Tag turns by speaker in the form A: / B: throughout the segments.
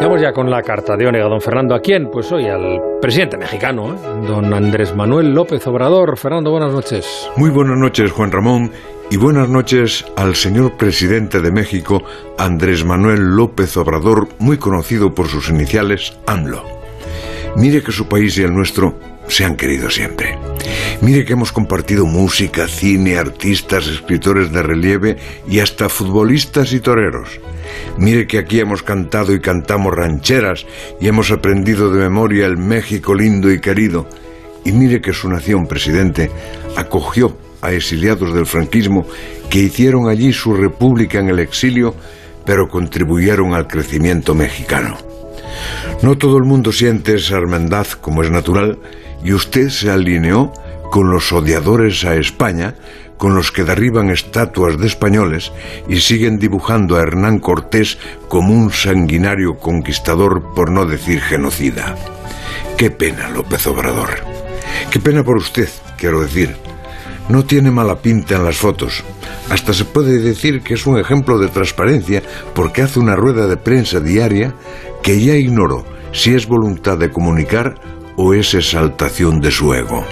A: Vamos ya con la carta de Onega, don Fernando. ¿A quién? Pues hoy al presidente mexicano, ¿eh? don Andrés Manuel López Obrador. Fernando, buenas noches.
B: Muy buenas noches, Juan Ramón. Y buenas noches al señor presidente de México, Andrés Manuel López Obrador, muy conocido por sus iniciales, AMLO. Mire que su país y el nuestro se han querido siempre. Mire que hemos compartido música, cine, artistas, escritores de relieve y hasta futbolistas y toreros. Mire que aquí hemos cantado y cantamos rancheras y hemos aprendido de memoria el México lindo y querido. Y mire que su nación, presidente, acogió a exiliados del franquismo que hicieron allí su república en el exilio, pero contribuyeron al crecimiento mexicano. No todo el mundo siente esa hermandad como es natural, y usted se alineó con los odiadores a España, con los que derriban estatuas de españoles y siguen dibujando a Hernán Cortés como un sanguinario conquistador, por no decir genocida. Qué pena, López Obrador. Qué pena por usted, quiero decir. No tiene mala pinta en las fotos. Hasta se puede decir que es un ejemplo de transparencia porque hace una rueda de prensa diaria que ya ignoro si es voluntad de comunicar o es exaltación de su ego.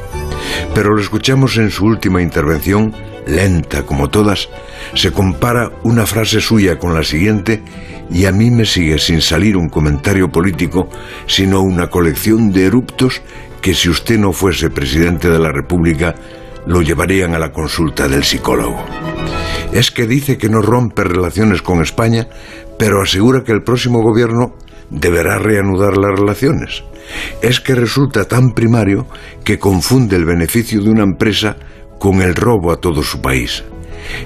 B: Pero lo escuchamos en su última intervención, lenta como todas, se compara una frase suya con la siguiente y a mí me sigue sin salir un comentario político, sino una colección de eruptos que si usted no fuese presidente de la República, lo llevarían a la consulta del psicólogo. Es que dice que no rompe relaciones con España, pero asegura que el próximo gobierno deberá reanudar las relaciones. Es que resulta tan primario que confunde el beneficio de una empresa con el robo a todo su país.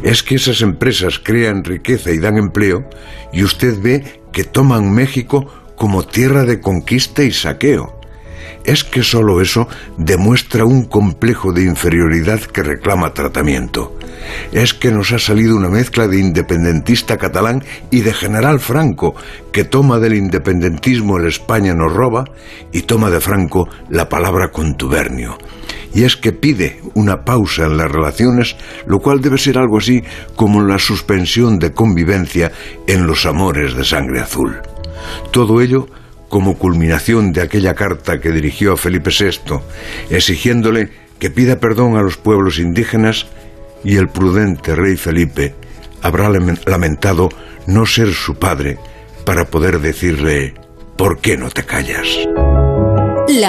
B: Es que esas empresas crean riqueza y dan empleo y usted ve que toman México como tierra de conquista y saqueo es que solo eso demuestra un complejo de inferioridad que reclama tratamiento. Es que nos ha salido una mezcla de independentista catalán y de general Franco, que toma del independentismo el España nos roba y toma de Franco la palabra contubernio. Y es que pide una pausa en las relaciones, lo cual debe ser algo así como la suspensión de convivencia en los amores de sangre azul. Todo ello como culminación de aquella carta que dirigió a Felipe VI, exigiéndole que pida perdón a los pueblos indígenas y el prudente rey Felipe habrá lamentado no ser su padre para poder decirle, ¿por qué no te callas?